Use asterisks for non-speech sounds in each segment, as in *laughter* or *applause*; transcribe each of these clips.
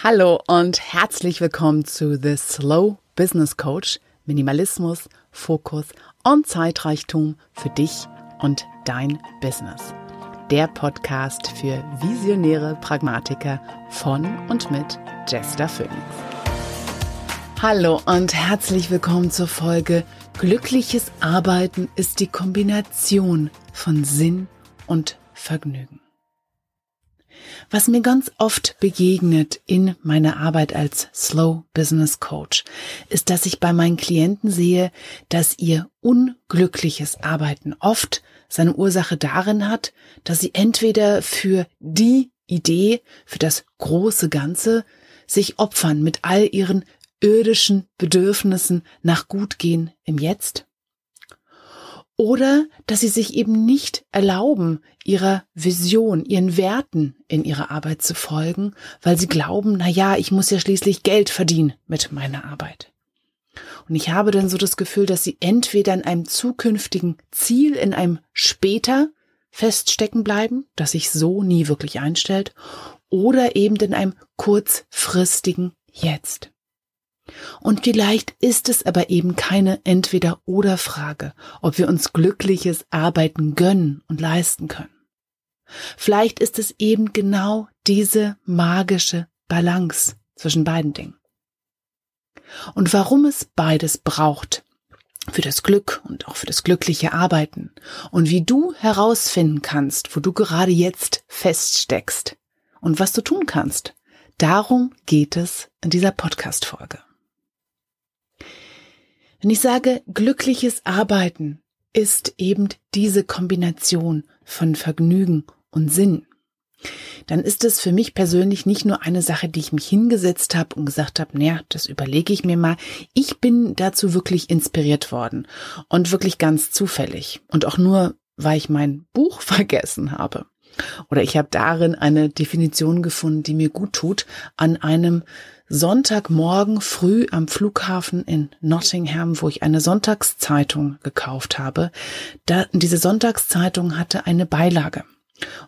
Hallo und herzlich willkommen zu The Slow Business Coach. Minimalismus, Fokus und Zeitreichtum für dich und dein Business. Der Podcast für visionäre Pragmatiker von und mit Jester Phoenix. Hallo und herzlich willkommen zur Folge Glückliches Arbeiten ist die Kombination von Sinn und Vergnügen. Was mir ganz oft begegnet in meiner Arbeit als Slow Business Coach, ist, dass ich bei meinen Klienten sehe, dass ihr unglückliches Arbeiten oft seine Ursache darin hat, dass sie entweder für die Idee, für das große Ganze sich opfern mit all ihren irdischen Bedürfnissen nach Gutgehen im Jetzt oder dass sie sich eben nicht erlauben, ihrer Vision, ihren Werten in ihrer Arbeit zu folgen, weil sie glauben, na ja, ich muss ja schließlich Geld verdienen mit meiner Arbeit. Und ich habe dann so das Gefühl, dass sie entweder in einem zukünftigen Ziel, in einem später feststecken bleiben, das sich so nie wirklich einstellt, oder eben in einem kurzfristigen Jetzt. Und vielleicht ist es aber eben keine Entweder-oder-Frage, ob wir uns glückliches Arbeiten gönnen und leisten können. Vielleicht ist es eben genau diese magische Balance zwischen beiden Dingen. Und warum es beides braucht, für das Glück und auch für das glückliche Arbeiten und wie du herausfinden kannst, wo du gerade jetzt feststeckst und was du tun kannst, darum geht es in dieser Podcast-Folge. Wenn ich sage, glückliches Arbeiten ist eben diese Kombination von Vergnügen und Sinn, dann ist es für mich persönlich nicht nur eine Sache, die ich mich hingesetzt habe und gesagt habe, naja, das überlege ich mir mal. Ich bin dazu wirklich inspiriert worden und wirklich ganz zufällig und auch nur, weil ich mein Buch *laughs* vergessen habe. Oder ich habe darin eine Definition gefunden, die mir gut tut, an einem Sonntagmorgen früh am Flughafen in Nottingham, wo ich eine Sonntagszeitung gekauft habe. Da, diese Sonntagszeitung hatte eine Beilage.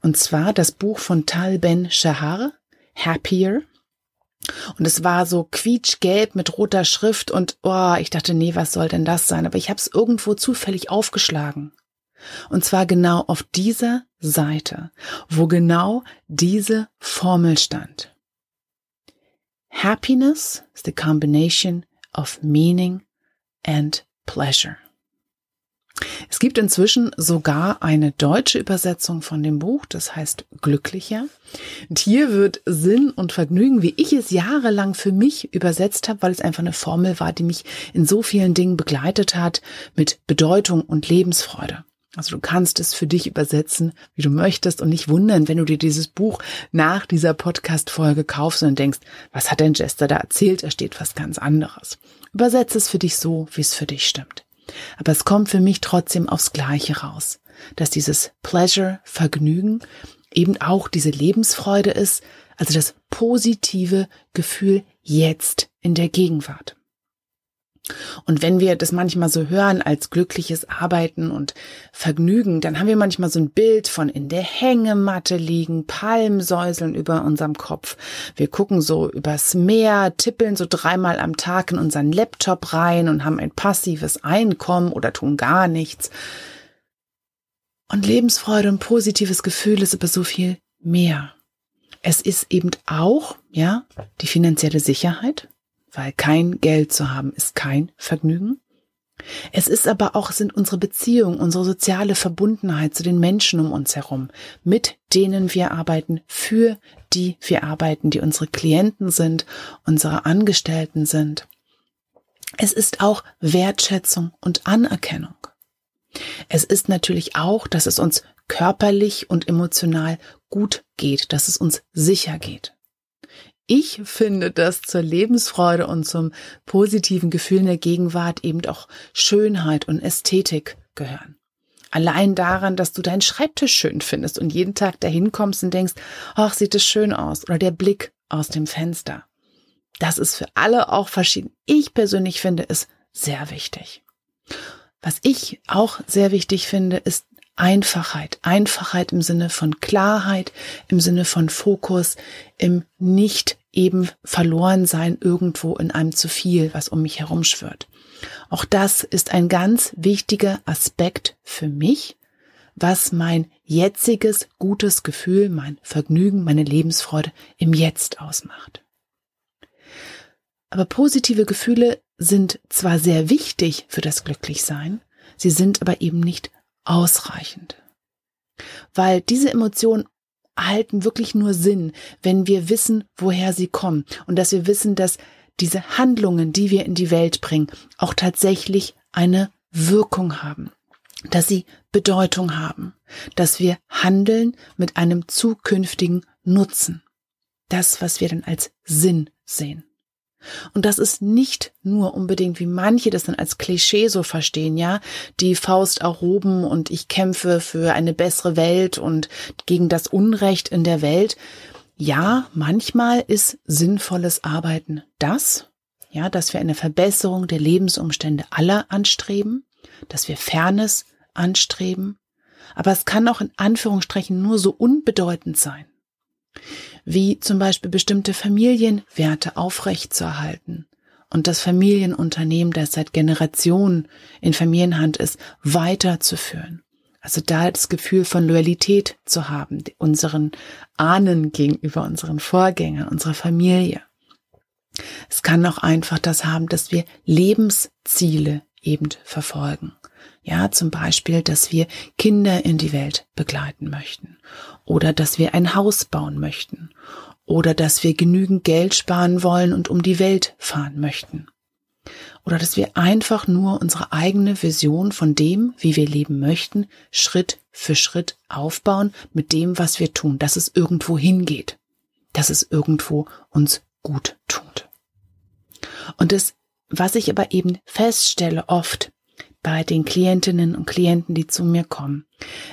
Und zwar das Buch von Tal Ben Shahar, Happier. Und es war so quietschgelb mit roter Schrift und oh, ich dachte, nee, was soll denn das sein? Aber ich habe es irgendwo zufällig aufgeschlagen. Und zwar genau auf dieser Seite, wo genau diese Formel stand. Happiness is the combination of meaning and pleasure. Es gibt inzwischen sogar eine deutsche Übersetzung von dem Buch, das heißt Glücklicher. Und hier wird Sinn und Vergnügen, wie ich es jahrelang für mich übersetzt habe, weil es einfach eine Formel war, die mich in so vielen Dingen begleitet hat, mit Bedeutung und Lebensfreude. Also du kannst es für dich übersetzen, wie du möchtest und nicht wundern, wenn du dir dieses Buch nach dieser Podcast-Folge kaufst und denkst, was hat denn Jester da erzählt? Da steht was ganz anderes. Übersetze es für dich so, wie es für dich stimmt. Aber es kommt für mich trotzdem aufs Gleiche raus, dass dieses Pleasure, Vergnügen eben auch diese Lebensfreude ist, also das positive Gefühl jetzt in der Gegenwart. Und wenn wir das manchmal so hören als glückliches Arbeiten und Vergnügen, dann haben wir manchmal so ein Bild von in der Hängematte liegen, Palmsäuseln über unserem Kopf. Wir gucken so übers Meer, tippeln so dreimal am Tag in unseren Laptop rein und haben ein passives Einkommen oder tun gar nichts. Und Lebensfreude und positives Gefühl ist aber so viel mehr. Es ist eben auch, ja, die finanzielle Sicherheit, weil kein Geld zu haben ist kein Vergnügen. Es ist aber auch, sind unsere Beziehungen, unsere soziale Verbundenheit zu den Menschen um uns herum, mit denen wir arbeiten, für die wir arbeiten, die unsere Klienten sind, unsere Angestellten sind. Es ist auch Wertschätzung und Anerkennung. Es ist natürlich auch, dass es uns körperlich und emotional gut geht, dass es uns sicher geht. Ich finde, dass zur Lebensfreude und zum positiven Gefühl in der Gegenwart eben auch Schönheit und Ästhetik gehören. Allein daran, dass du deinen Schreibtisch schön findest und jeden Tag dahin kommst und denkst, ach, sieht es schön aus. Oder der Blick aus dem Fenster. Das ist für alle auch verschieden. Ich persönlich finde es sehr wichtig. Was ich auch sehr wichtig finde, ist Einfachheit. Einfachheit im Sinne von Klarheit, im Sinne von Fokus, im nicht eben verloren sein irgendwo in einem zu viel, was um mich herum schwirrt. Auch das ist ein ganz wichtiger Aspekt für mich, was mein jetziges gutes Gefühl, mein Vergnügen, meine Lebensfreude im Jetzt ausmacht. Aber positive Gefühle sind zwar sehr wichtig für das Glücklichsein, sie sind aber eben nicht ausreichend. Weil diese Emotionen erhalten wirklich nur Sinn, wenn wir wissen, woher sie kommen und dass wir wissen, dass diese Handlungen, die wir in die Welt bringen, auch tatsächlich eine Wirkung haben, dass sie Bedeutung haben, dass wir handeln mit einem zukünftigen Nutzen. Das, was wir dann als Sinn sehen. Und das ist nicht nur unbedingt, wie manche das dann als Klischee so verstehen, ja, die Faust erhoben und ich kämpfe für eine bessere Welt und gegen das Unrecht in der Welt. Ja, manchmal ist sinnvolles Arbeiten das, ja, dass wir eine Verbesserung der Lebensumstände aller anstreben, dass wir Fairness anstreben, aber es kann auch in Anführungsstrichen nur so unbedeutend sein wie zum Beispiel bestimmte Familienwerte aufrechtzuerhalten und das Familienunternehmen, das seit Generationen in Familienhand ist, weiterzuführen. Also da das Gefühl von Loyalität zu haben, unseren Ahnen gegenüber, unseren Vorgängern, unserer Familie. Es kann auch einfach das haben, dass wir Lebensziele eben verfolgen. Ja, zum Beispiel, dass wir Kinder in die Welt begleiten möchten oder dass wir ein Haus bauen möchten oder dass wir genügend Geld sparen wollen und um die Welt fahren möchten oder dass wir einfach nur unsere eigene Vision von dem, wie wir leben möchten, Schritt für Schritt aufbauen mit dem, was wir tun, dass es irgendwo hingeht, dass es irgendwo uns gut tut. Und das, was ich aber eben feststelle oft, bei den Klientinnen und Klienten, die zu mir kommen,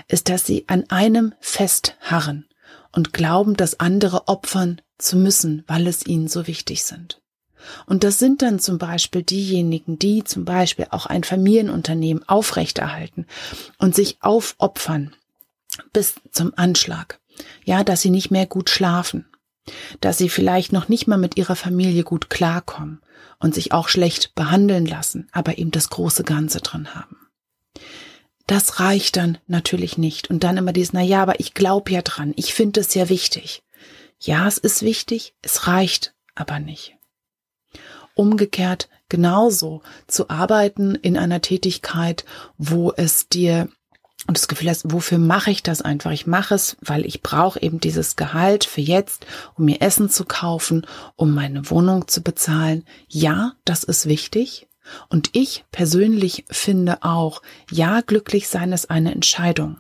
ist, dass sie an einem festharren und glauben, das andere opfern zu müssen, weil es ihnen so wichtig sind. Und das sind dann zum Beispiel diejenigen, die zum Beispiel auch ein Familienunternehmen aufrechterhalten und sich aufopfern bis zum Anschlag. Ja, dass sie nicht mehr gut schlafen, dass sie vielleicht noch nicht mal mit ihrer Familie gut klarkommen und sich auch schlecht behandeln lassen, aber eben das große Ganze drin haben. Das reicht dann natürlich nicht. Und dann immer dieses, na ja, aber ich glaube ja dran, ich finde es ja wichtig. Ja, es ist wichtig, es reicht aber nicht. Umgekehrt genauso zu arbeiten in einer Tätigkeit, wo es dir und das Gefühl hast, wofür mache ich das einfach? Ich mache es, weil ich brauche eben dieses Gehalt für jetzt, um mir Essen zu kaufen, um meine Wohnung zu bezahlen. Ja, das ist wichtig. Und ich persönlich finde auch, ja, glücklich sein ist eine Entscheidung.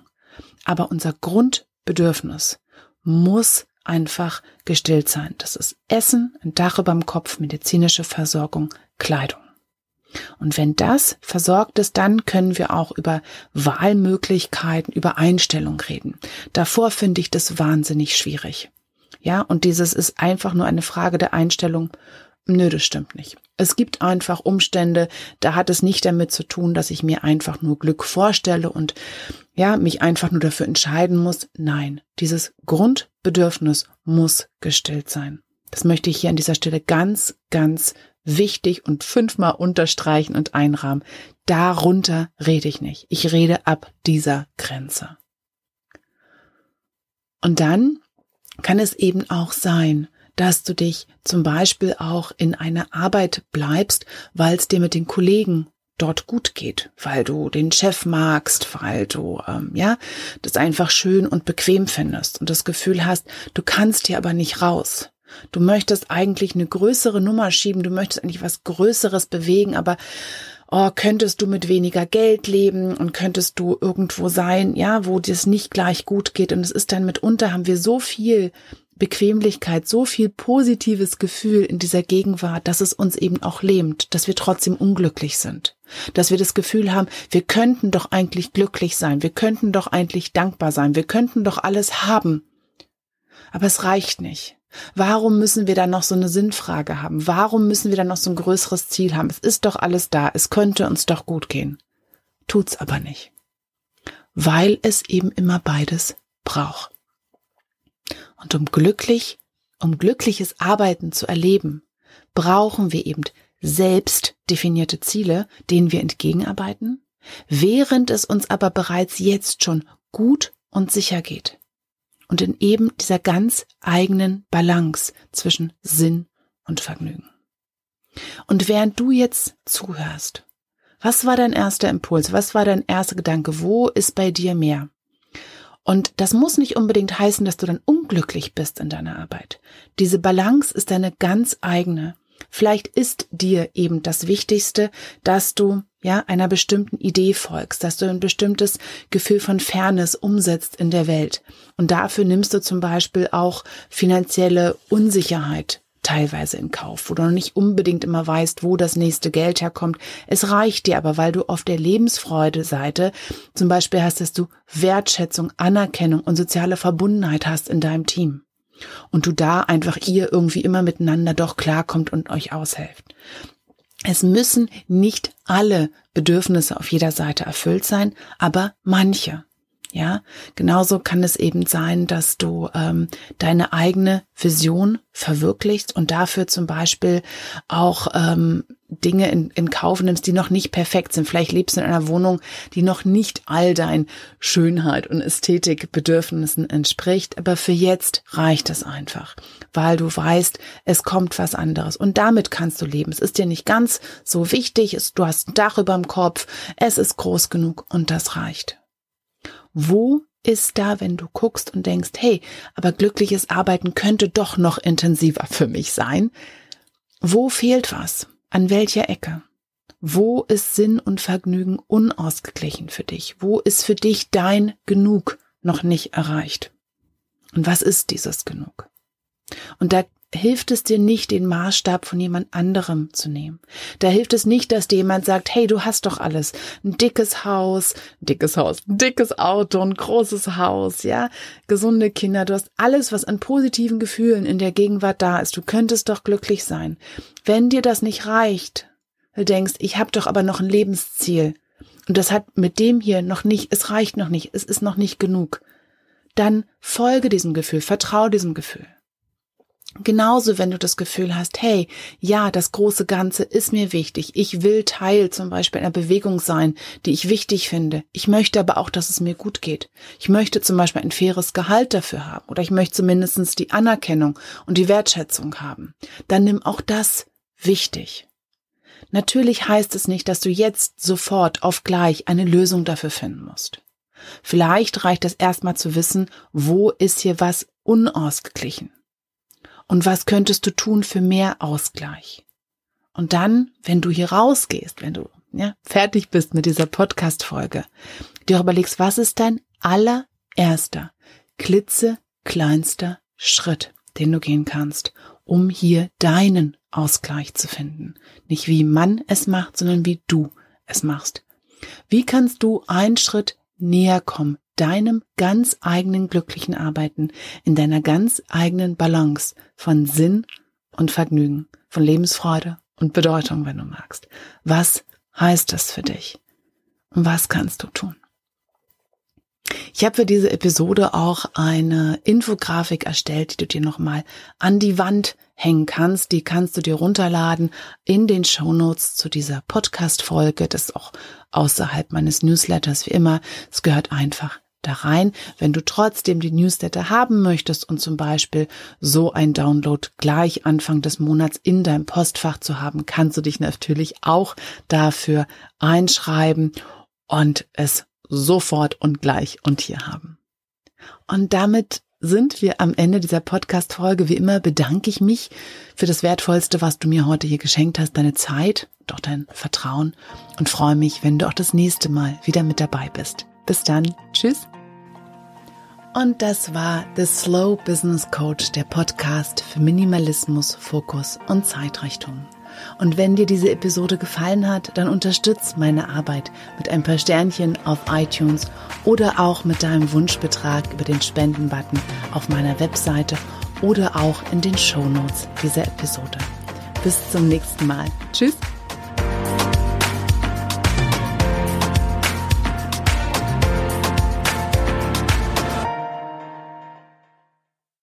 Aber unser Grundbedürfnis muss einfach gestillt sein. Das ist Essen, ein Dach über dem Kopf, medizinische Versorgung, Kleidung. Und wenn das versorgt ist, dann können wir auch über Wahlmöglichkeiten, über Einstellung reden. Davor finde ich das wahnsinnig schwierig. Ja, und dieses ist einfach nur eine Frage der Einstellung. Nö, das stimmt nicht. Es gibt einfach Umstände, da hat es nicht damit zu tun, dass ich mir einfach nur Glück vorstelle und ja, mich einfach nur dafür entscheiden muss. Nein, dieses Grundbedürfnis muss gestillt sein. Das möchte ich hier an dieser Stelle ganz, ganz wichtig und fünfmal unterstreichen und einrahmen. Darunter rede ich nicht. Ich rede ab dieser Grenze. Und dann kann es eben auch sein, dass du dich zum Beispiel auch in einer Arbeit bleibst, weil es dir mit den Kollegen dort gut geht, weil du den Chef magst, weil du ähm, ja das einfach schön und bequem findest und das Gefühl hast, du kannst hier aber nicht raus. Du möchtest eigentlich eine größere Nummer schieben, du möchtest eigentlich was Größeres bewegen, aber oh, könntest du mit weniger Geld leben und könntest du irgendwo sein, ja, wo dir es nicht gleich gut geht. Und es ist dann mitunter, haben wir so viel Bequemlichkeit, so viel positives Gefühl in dieser Gegenwart, dass es uns eben auch lähmt, dass wir trotzdem unglücklich sind. Dass wir das Gefühl haben, wir könnten doch eigentlich glücklich sein, wir könnten doch eigentlich dankbar sein, wir könnten doch alles haben. Aber es reicht nicht. Warum müssen wir dann noch so eine Sinnfrage haben? Warum müssen wir dann noch so ein größeres Ziel haben? Es ist doch alles da. Es könnte uns doch gut gehen. Tut's aber nicht. weil es eben immer beides braucht. Und um glücklich, um glückliches Arbeiten zu erleben, brauchen wir eben selbst definierte Ziele, denen wir entgegenarbeiten, während es uns aber bereits jetzt schon gut und sicher geht. Und in eben dieser ganz eigenen Balance zwischen Sinn und Vergnügen. Und während du jetzt zuhörst, was war dein erster Impuls? Was war dein erster Gedanke? Wo ist bei dir mehr? Und das muss nicht unbedingt heißen, dass du dann unglücklich bist in deiner Arbeit. Diese Balance ist deine ganz eigene. Vielleicht ist dir eben das Wichtigste, dass du ja einer bestimmten Idee folgst, dass du ein bestimmtes Gefühl von Fairness umsetzt in der Welt. Und dafür nimmst du zum Beispiel auch finanzielle Unsicherheit teilweise in Kauf, wo du noch nicht unbedingt immer weißt, wo das nächste Geld herkommt. Es reicht dir aber, weil du auf der Lebensfreude-Seite zum Beispiel hast, dass du Wertschätzung, Anerkennung und soziale Verbundenheit hast in deinem Team. Und du da einfach ihr irgendwie immer miteinander doch klarkommt und euch aushelft. Es müssen nicht alle Bedürfnisse auf jeder Seite erfüllt sein, aber manche. Ja, genauso kann es eben sein, dass du ähm, deine eigene Vision verwirklichst und dafür zum Beispiel auch ähm, Dinge in, in Kauf nimmst, die noch nicht perfekt sind. Vielleicht lebst du in einer Wohnung, die noch nicht all dein Schönheit und Ästhetikbedürfnissen entspricht, aber für jetzt reicht es einfach, weil du weißt, es kommt was anderes und damit kannst du leben. Es ist dir nicht ganz so wichtig, es, du hast ein Dach über dem Kopf, es ist groß genug und das reicht. Wo ist da, wenn du guckst und denkst, hey, aber glückliches Arbeiten könnte doch noch intensiver für mich sein? Wo fehlt was? An welcher Ecke? Wo ist Sinn und Vergnügen unausgeglichen für dich? Wo ist für dich dein Genug noch nicht erreicht? Und was ist dieses Genug? Und da hilft es dir nicht, den Maßstab von jemand anderem zu nehmen. Da hilft es nicht, dass dir jemand sagt, hey, du hast doch alles. Ein dickes Haus, ein dickes Haus, ein dickes Auto, ein großes Haus, ja, gesunde Kinder. Du hast alles, was an positiven Gefühlen in der Gegenwart da ist. Du könntest doch glücklich sein. Wenn dir das nicht reicht, du denkst, ich habe doch aber noch ein Lebensziel. Und das hat mit dem hier noch nicht, es reicht noch nicht, es ist noch nicht genug. Dann folge diesem Gefühl, vertraue diesem Gefühl. Genauso, wenn du das Gefühl hast, hey, ja, das große Ganze ist mir wichtig. Ich will Teil zum Beispiel einer Bewegung sein, die ich wichtig finde. Ich möchte aber auch, dass es mir gut geht. Ich möchte zum Beispiel ein faires Gehalt dafür haben oder ich möchte zumindest die Anerkennung und die Wertschätzung haben. Dann nimm auch das wichtig. Natürlich heißt es nicht, dass du jetzt sofort auf gleich eine Lösung dafür finden musst. Vielleicht reicht es erstmal zu wissen, wo ist hier was unausgeglichen und was könntest du tun für mehr Ausgleich? Und dann, wenn du hier rausgehst, wenn du ja, fertig bist mit dieser Podcast-Folge, dir überlegst, was ist dein allererster, klitzekleinster Schritt, den du gehen kannst, um hier deinen Ausgleich zu finden. Nicht wie man es macht, sondern wie du es machst. Wie kannst du einen Schritt näher kommen deinem ganz eigenen glücklichen Arbeiten, in deiner ganz eigenen Balance von Sinn und Vergnügen, von Lebensfreude und Bedeutung, wenn du magst. Was heißt das für dich? Und was kannst du tun? Ich habe für diese Episode auch eine Infografik erstellt, die du dir nochmal an die Wand hängen kannst. Die kannst du dir runterladen in den Show Notes zu dieser Podcast-Folge. Das ist auch außerhalb meines Newsletters wie immer. Es gehört einfach da rein. Wenn du trotzdem die Newsletter haben möchtest und zum Beispiel so ein Download gleich Anfang des Monats in deinem Postfach zu haben, kannst du dich natürlich auch dafür einschreiben und es sofort und gleich und hier haben. Und damit sind wir am Ende dieser Podcast-Folge. Wie immer bedanke ich mich für das Wertvollste, was du mir heute hier geschenkt hast, deine Zeit, doch dein Vertrauen und freue mich, wenn du auch das nächste Mal wieder mit dabei bist. Bis dann. Tschüss. Und das war The Slow Business Coach, der Podcast für Minimalismus, Fokus und Zeitrichtung. Und wenn dir diese Episode gefallen hat, dann unterstütz meine Arbeit mit ein paar Sternchen auf iTunes oder auch mit deinem Wunschbetrag über den Spendenbutton auf meiner Webseite oder auch in den Show Notes dieser Episode. Bis zum nächsten Mal. Tschüss.